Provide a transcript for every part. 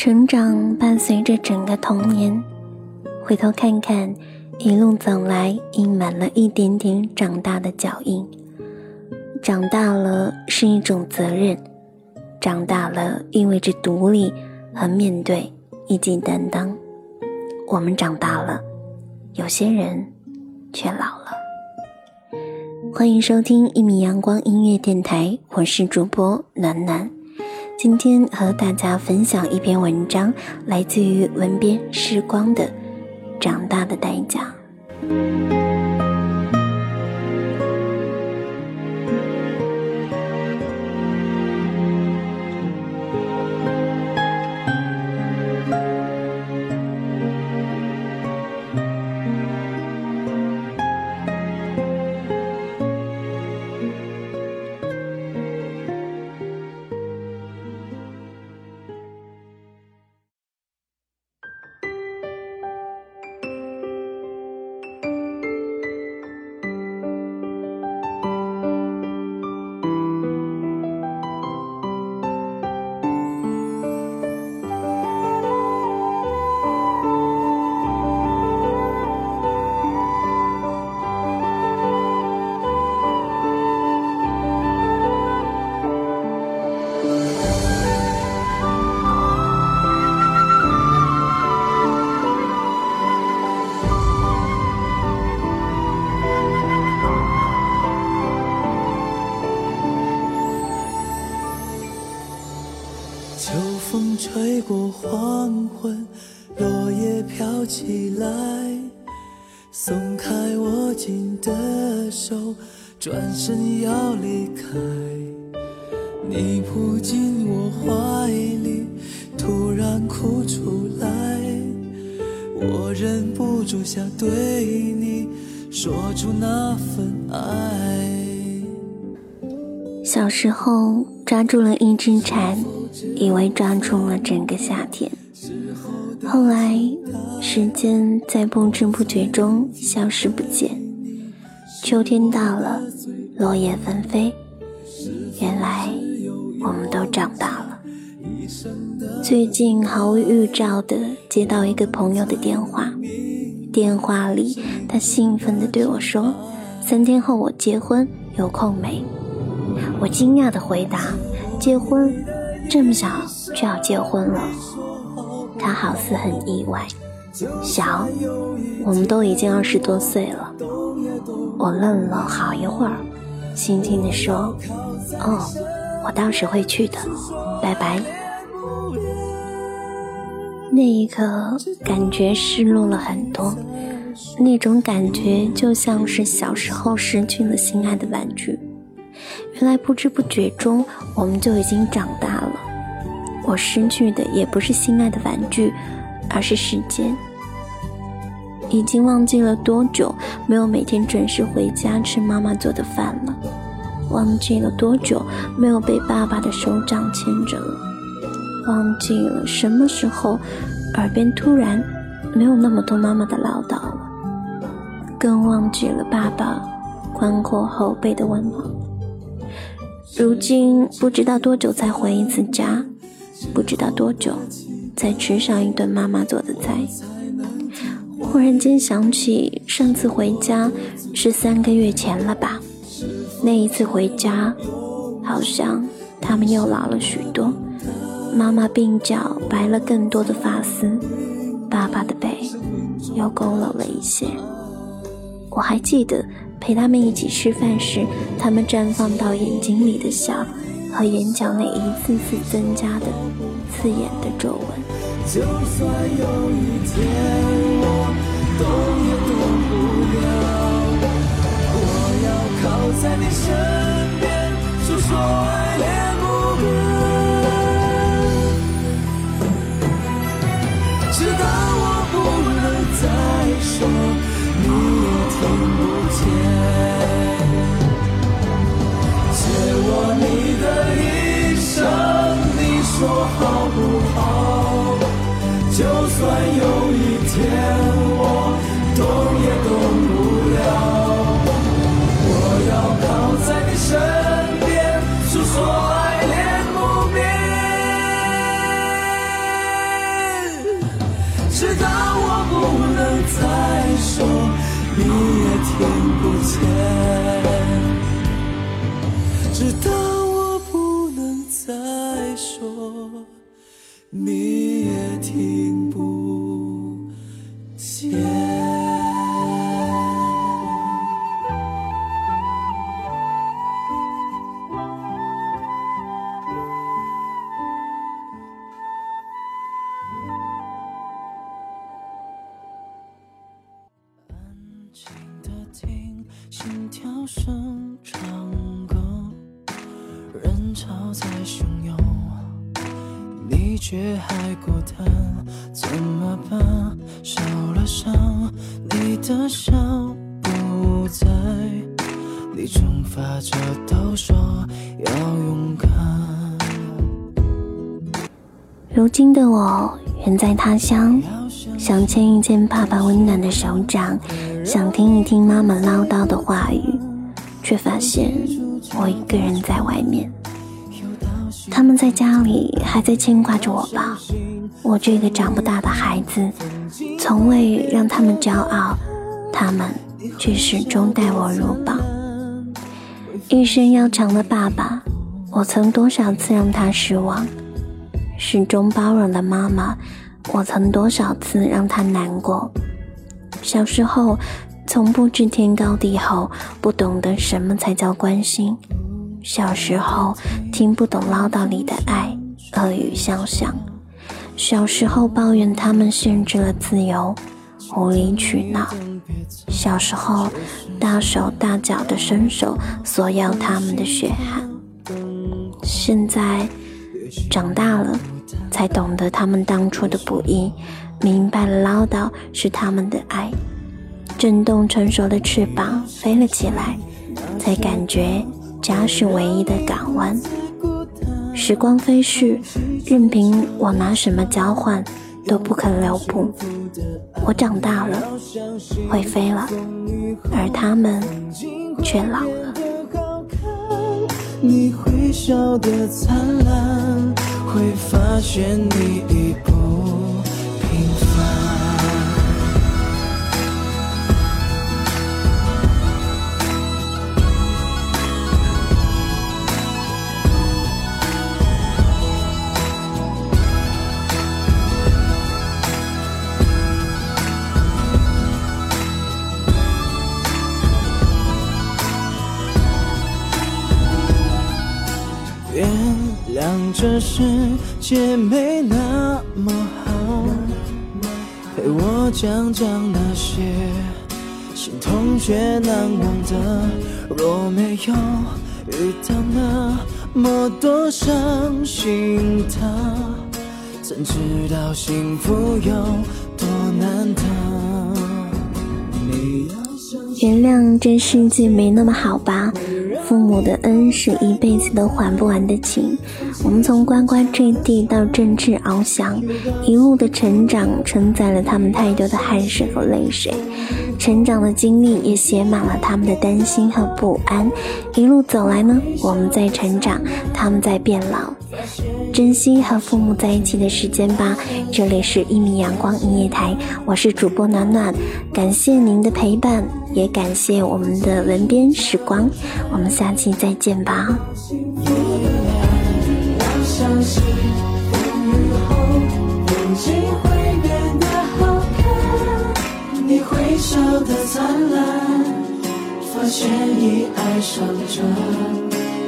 成长伴随着整个童年，回头看看，一路走来，印满了一点点长大的脚印。长大了是一种责任，长大了意味着独立和面对以及担当。我们长大了，有些人却老了。欢迎收听一米阳光音乐电台，我是主播暖暖。今天和大家分享一篇文章，来自于文编时光的《长大的代价》。秋风吹过黄昏，落叶飘起来，松开握紧的手，转身要离开。你扑进我怀里，突然哭出来，我忍不住想对你说出那份爱。小时候抓住了一只蝉，以为抓住了整个夏天。后来，时间在不知不觉中消失不见。秋天到了，落叶纷飞，原来我们都长大了。最近毫无预兆的接到一个朋友的电话，电话里他兴奋地对我说：“三天后我结婚，有空没？”我惊讶地回答：“结婚，这么小就要结婚了？”他好似很意外。小，我们都已经二十多岁了。我愣了好一会儿，轻轻地说：“哦，我到时会去的，拜拜。”那一刻，感觉失落了很多，那种感觉就像是小时候失去了心爱的玩具。原来不知不觉中，我们就已经长大了。我失去的也不是心爱的玩具，而是时间。已经忘记了多久没有每天准时回家吃妈妈做的饭了，忘记了多久没有被爸爸的手掌牵着了，忘记了什么时候耳边突然没有那么多妈妈的唠叨了，更忘记了爸爸宽阔后背的温暖。如今不知道多久才回一次家，不知道多久才吃上一顿妈妈做的菜。忽然间想起上次回家是三个月前了吧？那一次回家，好像他们又老了许多。妈妈鬓角白了更多的发丝，爸爸的背又佝偻了一些。我还记得。陪他们一起吃饭时，他们绽放到眼睛里的笑，和眼角那一次次增加的刺眼的皱纹。就算有一天我动也动不了，我要靠在你身边，诉说爱恋不变。直到我不能再说，你也听不见。安静的听心跳声却还孤单，怎么办？受了伤，你的笑不在，你惩罚着都说要勇敢。如今的我远在他乡，想牵一牵爸爸温暖的手掌，想听一听妈妈唠叨的话语，却发现我一个人在外面。他们在家里还在牵挂着我吧？我这个长不大的孩子，从未让他们骄傲，他们却始终待我如宝。一生要强的爸爸，我曾多少次让他失望？始终包容的妈妈，我曾多少次让他难过。小时候，从不知天高地厚，不懂得什么才叫关心。小时候，听不懂唠叨里的爱，恶语相向。小时候，抱怨他们限制了自由，无理取闹。小时候，大手大脚的伸手索要他们的血汗。现在。长大了，才懂得他们当初的不易，明白了唠叨是他们的爱，震动成熟的翅膀飞了起来，才感觉家是唯一的港湾。时光飞逝，任凭我拿什么交换，都不肯留步。我长大了，会飞了，而他们却老了。你会笑得灿烂，会发现你已不原谅这世界没那么好，陪我讲讲那些心痛却难忘的。若没有遇到那么多伤心的，怎知道幸福有多难得？原谅这世界没那么好吧，父母的恩是一辈子都还不完的情。我们从呱呱坠地到振翅翱翔，一路的成长承载了他们太多的汗水和泪水，成长的经历也写满了他们的担心和不安。一路走来呢，我们在成长，他们在变老，珍惜和父母在一起的时间吧。这里是一米阳光音乐台，我是主播暖暖，感谢您的陪伴，也感谢我们的文编时光，我们下期再见吧。相信，风雨后风景会笑得灿烂，发现已爱上这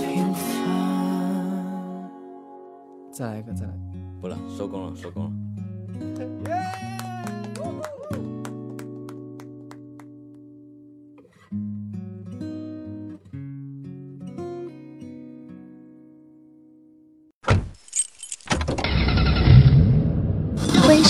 平凡。再来一个，再来。不了，收工了，收工了。